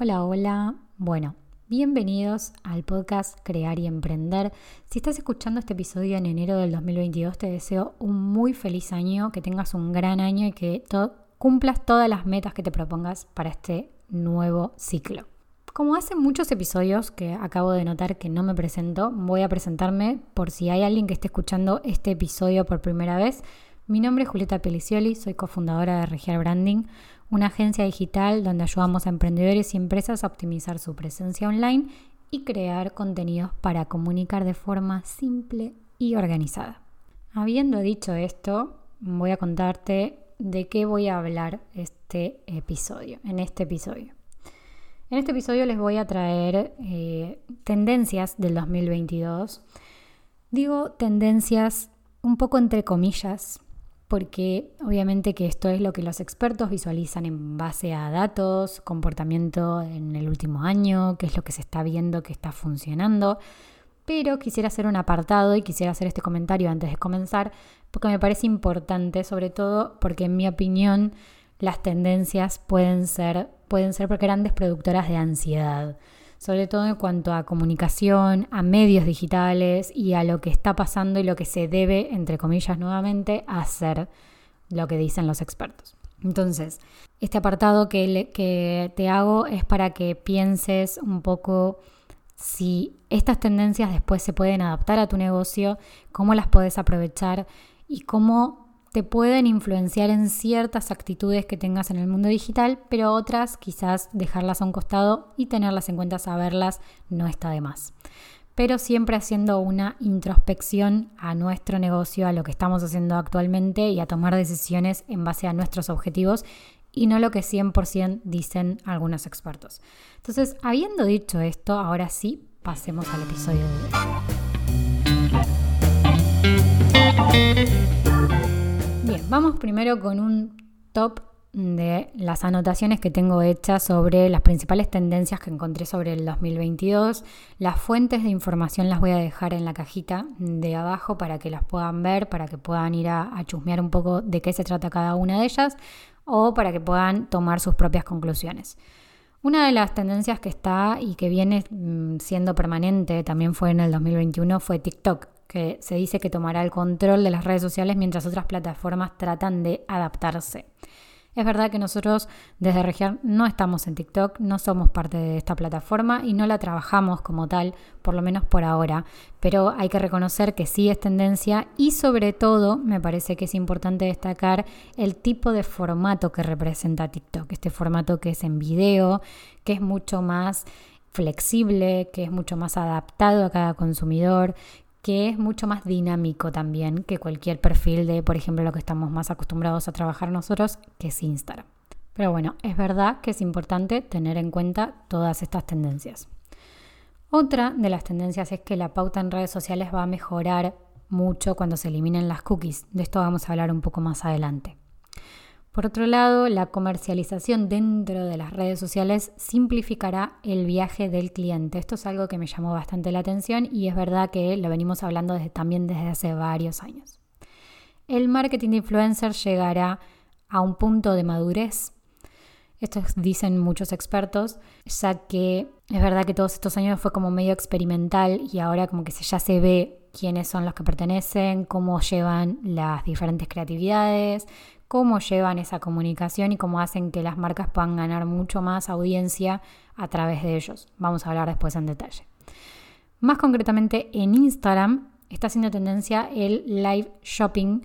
Hola, hola. Bueno, bienvenidos al podcast Crear y Emprender. Si estás escuchando este episodio en enero del 2022, te deseo un muy feliz año, que tengas un gran año y que cumplas todas las metas que te propongas para este nuevo ciclo. Como hace muchos episodios que acabo de notar que no me presento, voy a presentarme por si hay alguien que esté escuchando este episodio por primera vez. Mi nombre es Julieta Pelicioli, soy cofundadora de Regiar Branding, una agencia digital donde ayudamos a emprendedores y empresas a optimizar su presencia online y crear contenidos para comunicar de forma simple y organizada. Habiendo dicho esto, voy a contarte de qué voy a hablar este episodio, en este episodio. En este episodio les voy a traer eh, tendencias del 2022. Digo tendencias un poco entre comillas, porque obviamente que esto es lo que los expertos visualizan en base a datos, comportamiento en el último año, qué es lo que se está viendo que está funcionando. Pero quisiera hacer un apartado y quisiera hacer este comentario antes de comenzar, porque me parece importante, sobre todo porque en mi opinión las tendencias pueden ser, pueden ser grandes productoras de ansiedad sobre todo en cuanto a comunicación, a medios digitales y a lo que está pasando y lo que se debe, entre comillas nuevamente, hacer lo que dicen los expertos. Entonces, este apartado que, que te hago es para que pienses un poco si estas tendencias después se pueden adaptar a tu negocio, cómo las puedes aprovechar y cómo te pueden influenciar en ciertas actitudes que tengas en el mundo digital, pero otras quizás dejarlas a un costado y tenerlas en cuenta, saberlas, no está de más. Pero siempre haciendo una introspección a nuestro negocio, a lo que estamos haciendo actualmente y a tomar decisiones en base a nuestros objetivos y no lo que 100% dicen algunos expertos. Entonces, habiendo dicho esto, ahora sí, pasemos al episodio de hoy. Bien, vamos primero con un top de las anotaciones que tengo hechas sobre las principales tendencias que encontré sobre el 2022. Las fuentes de información las voy a dejar en la cajita de abajo para que las puedan ver, para que puedan ir a, chusmear un poco de qué se trata cada una de ellas o para que puedan tomar sus propias conclusiones. Una de las tendencias que está y que viene mm, siendo permanente, también fue en el 2021, fue TikTok que se dice que tomará el control de las redes sociales mientras otras plataformas tratan de adaptarse. Es verdad que nosotros desde Región no estamos en TikTok, no somos parte de esta plataforma y no la trabajamos como tal, por lo menos por ahora, pero hay que reconocer que sí es tendencia y sobre todo me parece que es importante destacar el tipo de formato que representa TikTok, este formato que es en video, que es mucho más flexible, que es mucho más adaptado a cada consumidor, que es mucho más dinámico también que cualquier perfil de, por ejemplo, lo que estamos más acostumbrados a trabajar nosotros, que es Instagram. Pero bueno, es verdad que es importante tener en cuenta todas estas tendencias. Otra de las tendencias es que la pauta en redes sociales va a mejorar mucho cuando se eliminen las cookies. De esto vamos a hablar un poco más adelante. Por otro lado, la comercialización dentro de las redes sociales simplificará el viaje del cliente. Esto es algo que me llamó bastante la atención y es verdad que lo venimos hablando desde, también desde hace varios años. El marketing de influencer llegará a un punto de madurez. Esto dicen muchos expertos, ya que es verdad que todos estos años fue como medio experimental y ahora como que ya se ve quiénes son los que pertenecen, cómo llevan las diferentes creatividades, cómo llevan esa comunicación y cómo hacen que las marcas puedan ganar mucho más audiencia a través de ellos. Vamos a hablar después en detalle. Más concretamente en Instagram está haciendo tendencia el live shopping.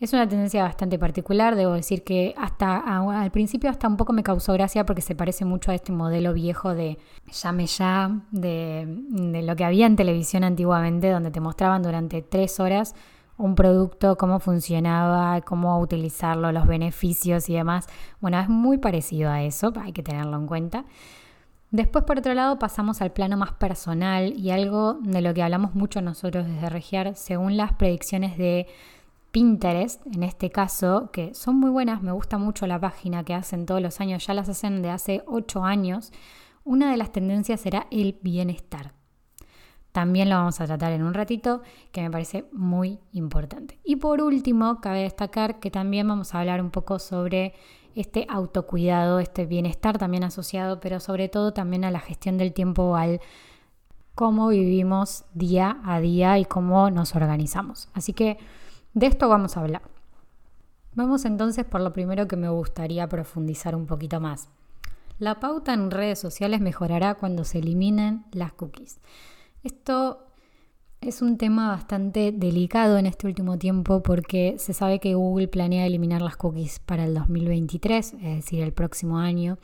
Es una tendencia bastante particular, debo decir que hasta al principio hasta un poco me causó gracia porque se parece mucho a este modelo viejo de llame ya, de, de lo que había en televisión antiguamente, donde te mostraban durante tres horas un producto, cómo funcionaba, cómo utilizarlo, los beneficios y demás. Bueno, es muy parecido a eso, hay que tenerlo en cuenta. Después, por otro lado, pasamos al plano más personal y algo de lo que hablamos mucho nosotros desde Regiar, según las predicciones de Pinterest, en este caso, que son muy buenas, me gusta mucho la página que hacen todos los años, ya las hacen de hace 8 años, una de las tendencias será el bienestar. También lo vamos a tratar en un ratito, que me parece muy importante. Y por último, cabe destacar que también vamos a hablar un poco sobre este autocuidado, este bienestar también asociado, pero sobre todo también a la gestión del tiempo, al cómo vivimos día a día y cómo nos organizamos. Así que de esto vamos a hablar. Vamos entonces por lo primero que me gustaría profundizar un poquito más. La pauta en redes sociales mejorará cuando se eliminen las cookies. Esto es un tema bastante delicado en este último tiempo porque se sabe que Google planea eliminar las cookies para el 2023, es decir, el próximo año.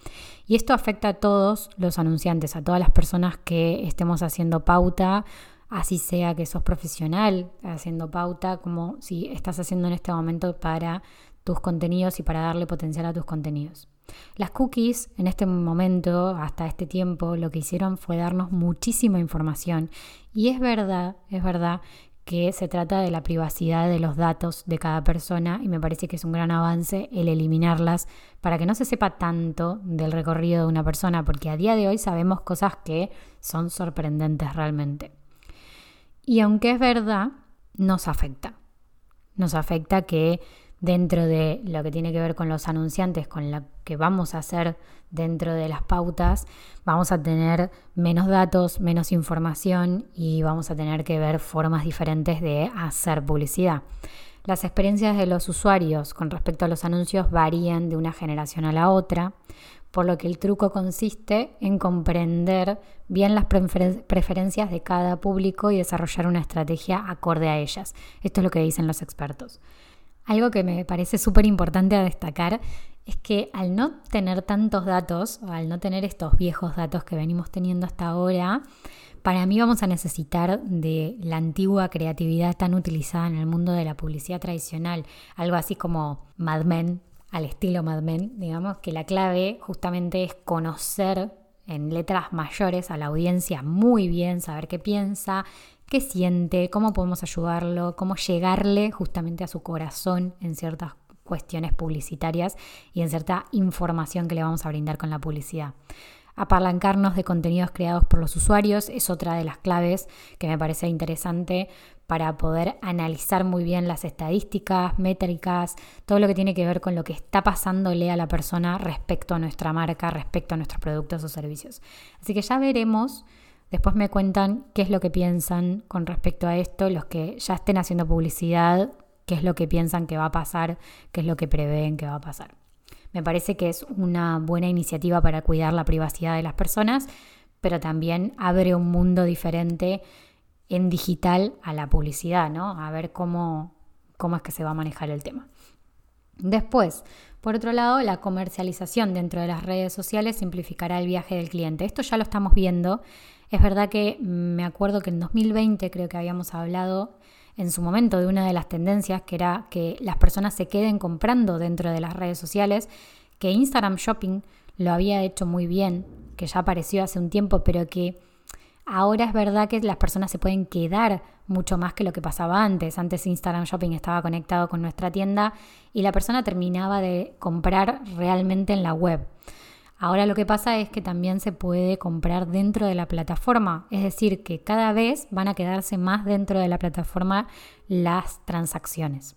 Y esto afecta a todos los anunciantes, a todas las personas que estemos haciendo pauta, así sea que sos profesional haciendo pauta, como si estás haciendo en este momento para tus contenidos y para darle potencial a tus contenidos. Las cookies en este momento, hasta este tiempo, lo que hicieron fue darnos muchísima información. Y es verdad, es verdad que se trata de la privacidad de los datos de cada persona y me parece que es un gran avance el eliminarlas para que no se sepa tanto del recorrido de una persona, porque a día de hoy sabemos cosas que son sorprendentes realmente. Y aunque es verdad, nos afecta. Nos afecta que dentro de lo que tiene que ver con los anunciantes, con lo que vamos a hacer dentro de las pautas, vamos a tener menos datos, menos información y vamos a tener que ver formas diferentes de hacer publicidad. Las experiencias de los usuarios con respecto a los anuncios varían de una generación a la otra, por lo que el truco consiste en comprender bien las preferencias de cada público y desarrollar una estrategia acorde a ellas. Esto es lo que dicen los expertos. Algo que me parece súper importante a destacar es que al no tener tantos datos, al no tener estos viejos datos que venimos teniendo hasta ahora, para mí vamos a necesitar de la antigua creatividad tan utilizada en el mundo de la publicidad tradicional, algo así como Mad Men, al estilo Mad Men, digamos, que la clave justamente es conocer en letras mayores a la audiencia muy bien, saber qué piensa, qué siente, cómo podemos ayudarlo, cómo llegarle justamente a su corazón en ciertas cuestiones publicitarias y en cierta información que le vamos a brindar con la publicidad. Apalancarnos de contenidos creados por los usuarios es otra de las claves que me parece interesante para poder analizar muy bien las estadísticas, métricas, todo lo que tiene que ver con lo que está pasándole a la persona respecto a nuestra marca, respecto a nuestros productos o servicios. Así que ya veremos Después me cuentan qué es lo que piensan con respecto a esto, los que ya estén haciendo publicidad, qué es lo que piensan que va a pasar, qué es lo que prevén que va a pasar. Me parece que es una buena iniciativa para cuidar la privacidad de las personas, pero también abre un mundo diferente en digital a la publicidad, ¿no? A ver cómo, cómo es que se va a manejar el tema. Después, por otro lado, la comercialización dentro de las redes sociales simplificará el viaje del cliente. Esto ya lo estamos viendo es verdad que me acuerdo que en 2020 creo que habíamos hablado en su momento de una de las tendencias que era que las personas se queden comprando dentro de las redes sociales, que Instagram Shopping lo había hecho muy bien, que ya apareció hace un tiempo, pero que ahora es verdad que las personas se pueden quedar mucho más que lo que pasaba antes. Antes Instagram Shopping estaba conectado con nuestra tienda y la persona terminaba de comprar realmente en la web. Ahora lo que pasa es que también se puede comprar dentro de la plataforma, es decir, que cada vez van a quedarse más dentro de la plataforma las transacciones.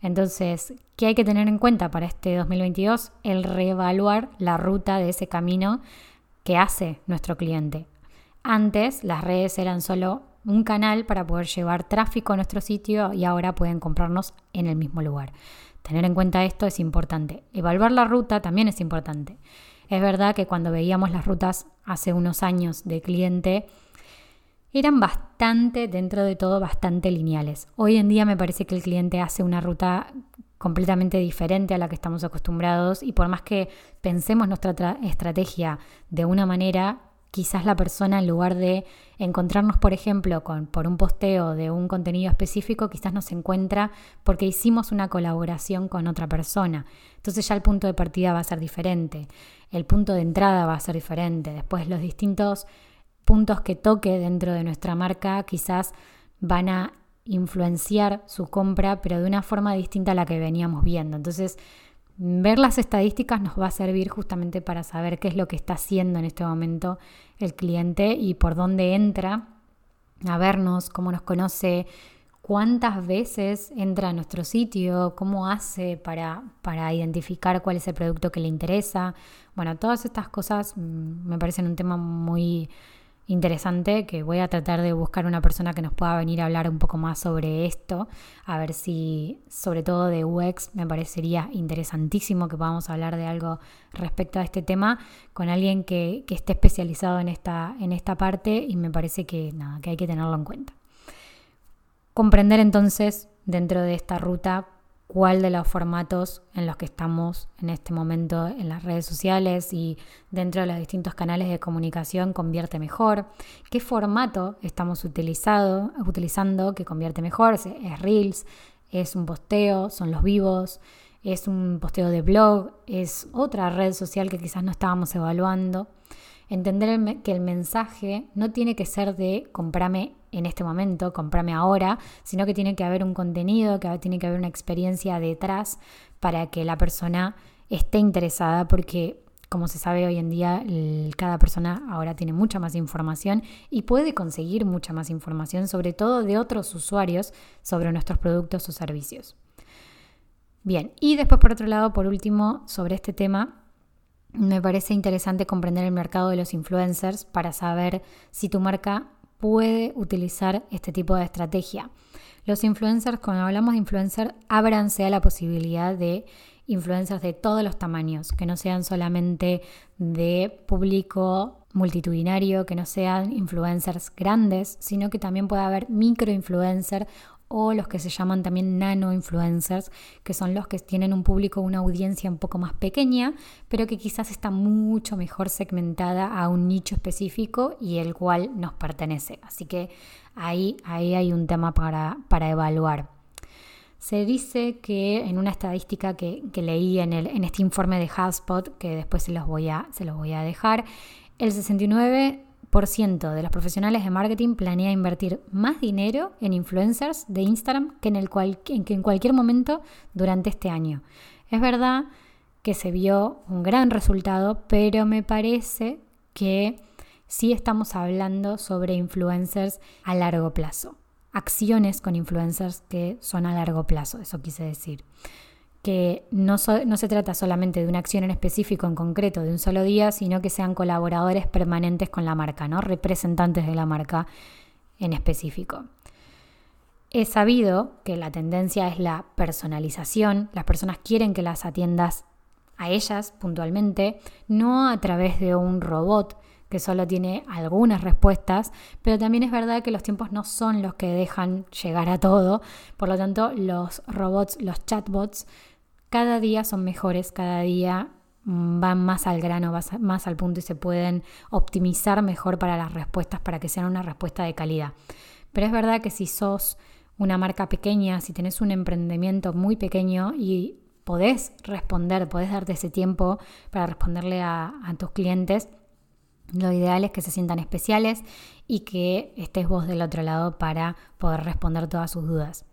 Entonces, ¿qué hay que tener en cuenta para este 2022? El reevaluar la ruta de ese camino que hace nuestro cliente. Antes las redes eran solo un canal para poder llevar tráfico a nuestro sitio y ahora pueden comprarnos en el mismo lugar. Tener en cuenta esto es importante. Evaluar la ruta también es importante. Es verdad que cuando veíamos las rutas hace unos años de cliente, eran bastante, dentro de todo, bastante lineales. Hoy en día me parece que el cliente hace una ruta completamente diferente a la que estamos acostumbrados y por más que pensemos nuestra estrategia de una manera, quizás la persona en lugar de encontrarnos, por ejemplo, con, por un posteo de un contenido específico, quizás nos encuentra porque hicimos una colaboración con otra persona. Entonces ya el punto de partida va a ser diferente, el punto de entrada va a ser diferente, después los distintos puntos que toque dentro de nuestra marca quizás van a influenciar su compra, pero de una forma distinta a la que veníamos viendo. Entonces, ver las estadísticas nos va a servir justamente para saber qué es lo que está haciendo en este momento el cliente y por dónde entra a vernos, cómo nos conoce, cuántas veces entra a nuestro sitio, cómo hace para, para identificar cuál es el producto que le interesa. Bueno, todas estas cosas mm, me parecen un tema muy interesante que voy a tratar de buscar una persona que nos pueda venir a hablar un poco más sobre esto, a ver si sobre todo de UX me parecería interesantísimo que podamos hablar de algo respecto a este tema con alguien que, que esté especializado en esta, en esta parte y me parece que, nada, que hay que tenerlo en cuenta. Comprender entonces dentro de esta ruta cuál de los formatos en los que estamos en este momento en las redes sociales y dentro de los distintos canales de comunicación convierte mejor, qué formato estamos utilizando que convierte mejor, es Reels, es un posteo, son los vivos, es un posteo de blog, es otra red social que quizás no estábamos evaluando. Entender que el mensaje no tiene que ser de comprame en este momento, comprame ahora, sino que tiene que haber un contenido, que tiene que haber una experiencia detrás para que la persona esté interesada, porque como se sabe hoy en día, cada persona ahora tiene mucha más información y puede conseguir mucha más información, sobre todo de otros usuarios, sobre nuestros productos o servicios. Bien, y después por otro lado, por último, sobre este tema, me parece interesante comprender el mercado de los influencers para saber si tu marca puede utilizar este tipo de estrategia. Los influencers, cuando hablamos de influencer, ábranse a la posibilidad de influencers de todos los tamaños, que no sean solamente de público multitudinario, que no sean influencers grandes, sino que también pueda haber micro influencers o los que se llaman también nano influencers, que son los que tienen un público, una audiencia un poco más pequeña, pero que quizás está mucho mejor segmentada a un nicho específico y el cual nos pertenece. Así que ahí, ahí hay un tema para, para evaluar. Se dice que en una estadística que, leí en, el, en, este informe de HubSpot, que después se los voy a, se los voy a dejar, el 69 de los profesionales de marketing planea invertir más dinero en influencers de Instagram que en, el que en cualquier momento durante este año. Es verdad que se vio un gran resultado, pero me parece que sí estamos hablando sobre influencers a largo plazo. Acciones con influencers que son a largo plazo, eso quise decir que no, se trata solamente de una acción en específico, en concreto, de un solo día, sino que sean colaboradores permanentes con la marca, ¿no? representantes de la marca en específico. He sabido que la tendencia es la personalización, las personas quieren que las atiendas a ellas puntualmente, no a través de un robot que solo tiene algunas respuestas, pero también es verdad que los tiempos no son los que dejan llegar a todo, por lo tanto los robots, los chatbots, cada día son mejores, cada día mm, van más al grano, más al punto y se pueden optimizar mejor para las respuestas para que sean una respuesta de calidad. Pero es verdad que si sos una marca pequeña, si tenés un emprendimiento muy pequeño y podés responder, podés darte ese tiempo para responderle a, a tus clientes, lo ideal es que se sientan especiales y que estés vos del otro lado para poder responder todas sus dudas.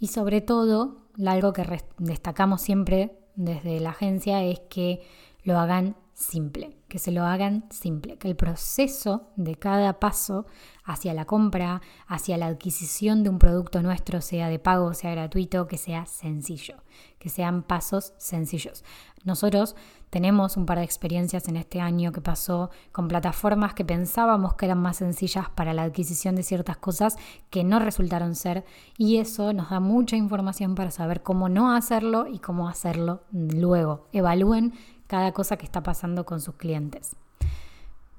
Y sobre todo, algo que destacamos siempre desde la agencia es que lo hagan simple, que se lo hagan simple, que el proceso de cada paso hacia la compra, hacia la adquisición de un producto nuestro, sea de pago, sea gratuito, que sea sencillo, que sean pasos sencillos. Nosotros tenemos un par de experiencias en este año que pasó con plataformas que pensábamos que eran más sencillas para la adquisición de ciertas cosas que no resultaron ser y eso nos da mucha información para saber cómo no hacerlo y cómo hacerlo luego. Evalúen cada cosa que está pasando con sus clientes.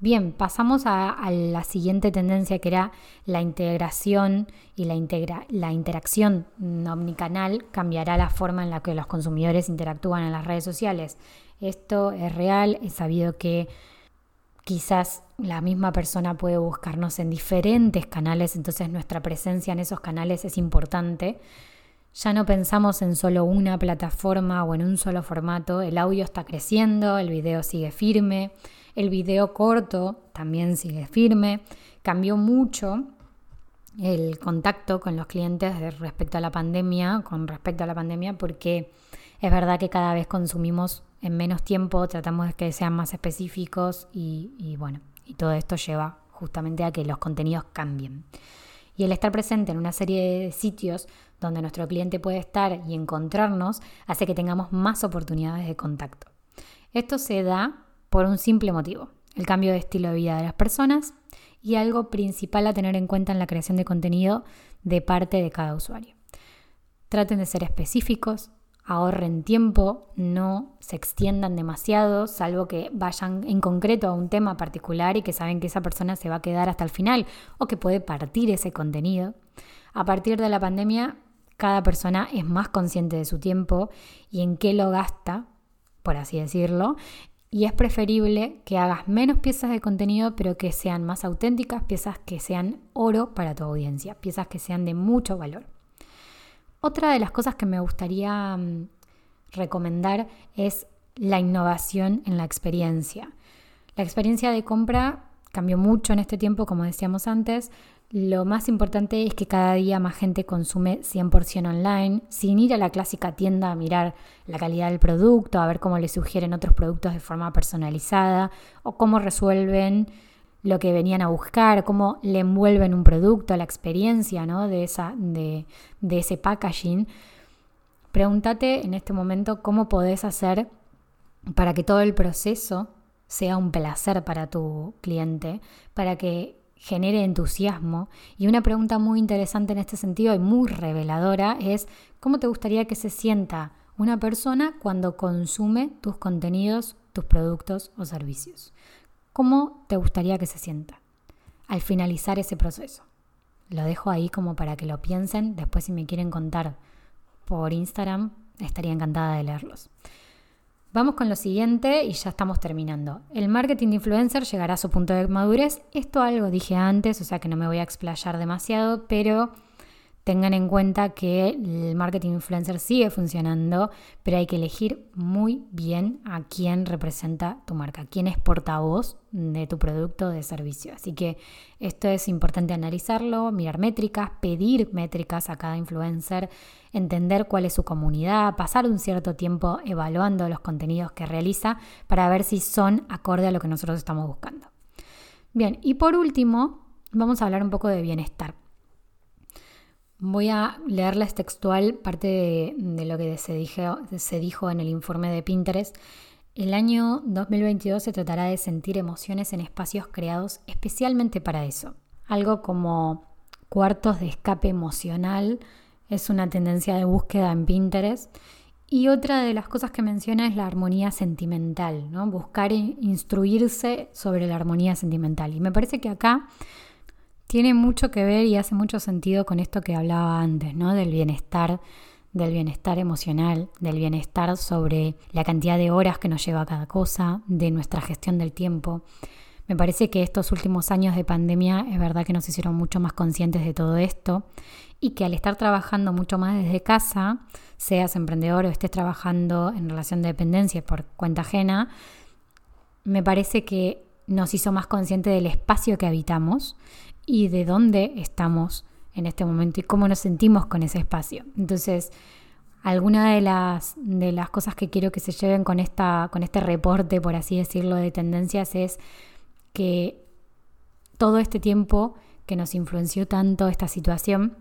Bien, pasamos a, la siguiente tendencia que era la integración y la, la interacción omnicanal cambiará la forma en la que los consumidores interactúan en las redes sociales. Esto es real, he sabido que quizás la misma persona puede buscarnos en diferentes canales, entonces nuestra presencia en esos canales es importante. Ya no pensamos en solo una plataforma o en un solo formato, el audio está creciendo, el video sigue firme, el video corto también sigue firme, cambió mucho el contacto con los clientes respecto a la pandemia, con respecto a la pandemia, porque es verdad que cada vez consumimos en menos tiempo, tratamos de que sean más específicos y, bueno, y todo esto lleva justamente a que los contenidos cambien. Y el estar presente en una serie de sitios donde nuestro cliente puede estar y encontrarnos hace que tengamos más oportunidades de contacto. Esto se da por un simple motivo, el cambio de estilo de vida de las personas y algo principal a tener en cuenta en la creación de contenido de parte de cada usuario. Traten de ser específicos, ahorren tiempo, no se extiendan demasiado, salvo que vayan en concreto a un tema particular y que saben que esa persona se va a quedar hasta el final o que puede partir ese contenido. A partir de la pandemia, cada persona es más consciente de su tiempo y en qué lo gasta, por así decirlo, y es preferible que hagas menos piezas de contenido, pero que sean más auténticas, piezas que sean oro para tu audiencia, piezas que sean de mucho valor. Otra de las cosas que me gustaría mm, recomendar es la innovación en la experiencia. La experiencia de compra cambió mucho en este tiempo, como decíamos antes. Lo más importante es que cada día más gente consume 100% online, sin ir a la clásica tienda a mirar la calidad del producto, a ver cómo le sugieren otros productos de forma personalizada o cómo resuelven lo que venían a buscar, cómo le envuelven un producto, la experiencia ¿no? de, esa, de, de ese packaging. Pregúntate en este momento cómo podés hacer para que todo el proceso sea un placer para tu cliente, para que genere entusiasmo. Y una pregunta muy interesante en este sentido y muy reveladora es, ¿cómo te gustaría que se sienta una persona cuando consume tus contenidos, tus productos o servicios? ¿Cómo te gustaría que se sienta al finalizar ese proceso? Lo dejo ahí como para que lo piensen. Después si me quieren contar por Instagram, estaría encantada de leerlos. Vamos con lo siguiente y ya estamos terminando. El marketing de influencer llegará a su punto de madurez. Esto algo dije antes, o sea que no me voy a explayar demasiado, pero Tengan en cuenta que el marketing influencer sigue funcionando, pero hay que elegir muy bien a quién representa tu marca, quién es portavoz de tu producto o de servicio. Así que esto es importante analizarlo, mirar métricas, pedir métricas a cada influencer, entender cuál es su comunidad, pasar un cierto tiempo evaluando los contenidos que realiza para ver si son acorde a lo que nosotros estamos buscando. Bien, y por último, vamos a hablar un poco de bienestar. Voy a leerles textual parte de, lo que se, se dijo en el informe de Pinterest. El año 2022 se tratará de sentir emociones en espacios creados especialmente para eso. Algo como cuartos de escape emocional es una tendencia de búsqueda en Pinterest. Y otra de las cosas que menciona es la armonía sentimental, ¿no? buscar instruirse sobre la armonía sentimental. Y me parece que acá tiene mucho que ver y hace mucho sentido con esto que hablaba antes, ¿no? Del bienestar, del bienestar emocional, del bienestar sobre la cantidad de horas que nos lleva cada cosa, de nuestra gestión del tiempo. Me parece que estos últimos años de pandemia es verdad que nos hicieron mucho más conscientes de todo esto y que al estar trabajando mucho más desde casa, seas emprendedor o estés trabajando en relación de dependencia por cuenta ajena, me parece que nos hizo más conscientes del espacio que habitamos y de dónde estamos en este momento y cómo nos sentimos con ese espacio. Entonces, alguna de las, de las cosas que quiero que se lleven con, esta, con este reporte, por así decirlo, de tendencias es que todo este tiempo que nos influenció tanto esta situación,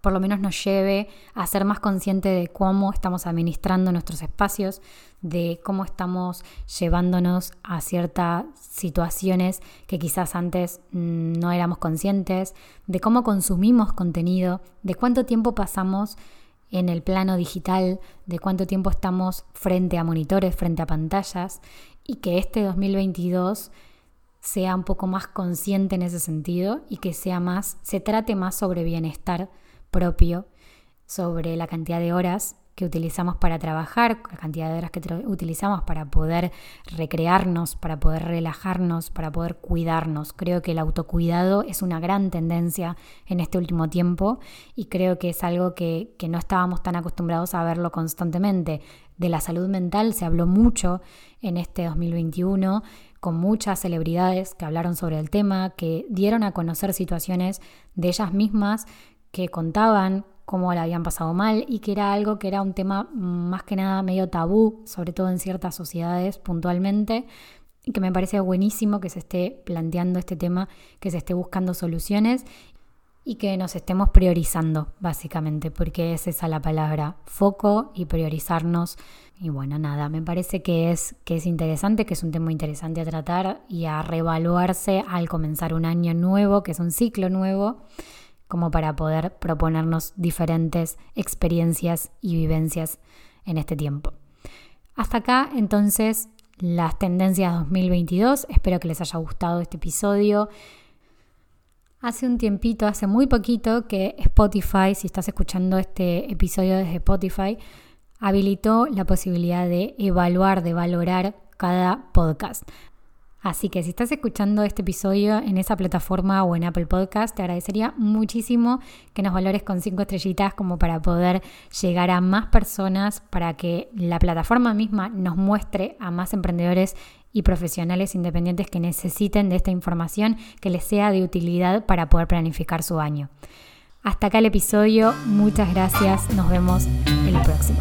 por lo menos nos lleve a ser más conscientes de cómo estamos administrando nuestros espacios, de cómo estamos llevándonos a ciertas situaciones que quizás antes mm, no éramos conscientes, de cómo consumimos contenido, de cuánto tiempo pasamos en el plano digital, de cuánto tiempo estamos frente a monitores, frente a pantallas, y que este 2022 sea un poco más consciente en ese sentido y que sea más, se trate más sobre bienestar propio sobre la cantidad de horas que utilizamos para trabajar, la cantidad de horas que utilizamos para poder recrearnos, para poder relajarnos, para poder cuidarnos. Creo que el autocuidado es una gran tendencia en este último tiempo y creo que es algo que, que no estábamos tan acostumbrados a verlo constantemente. De la salud mental se habló mucho en este 2021 con muchas celebridades que hablaron sobre el tema, que dieron a conocer situaciones de ellas mismas que contaban cómo la habían pasado mal y que era algo que era un tema más que nada medio tabú, sobre todo en ciertas sociedades puntualmente, y que me parece buenísimo que se esté planteando este tema, que se esté buscando soluciones y que nos estemos priorizando, básicamente, porque es esa la palabra, foco y priorizarnos. Y bueno, nada, me parece que es, que es interesante, que es un tema interesante a tratar y a reevaluarse al comenzar un año nuevo, que es un ciclo nuevo, como para poder proponernos diferentes experiencias y vivencias en este tiempo. Hasta acá, entonces, las tendencias 2022. Espero que les haya gustado este episodio. Hace un tiempito, hace muy poquito, que Spotify, si estás escuchando este episodio desde Spotify, habilitó la posibilidad de evaluar, de valorar cada podcast. Así que si estás escuchando este episodio en esa plataforma o en Apple Podcast, te agradecería muchísimo que nos valores con cinco estrellitas como para poder llegar a más personas, para que la plataforma misma nos muestre a más emprendedores y profesionales independientes que necesiten de esta información que les sea de utilidad para poder planificar su año. Hasta acá el episodio, muchas gracias, nos vemos en el próximo.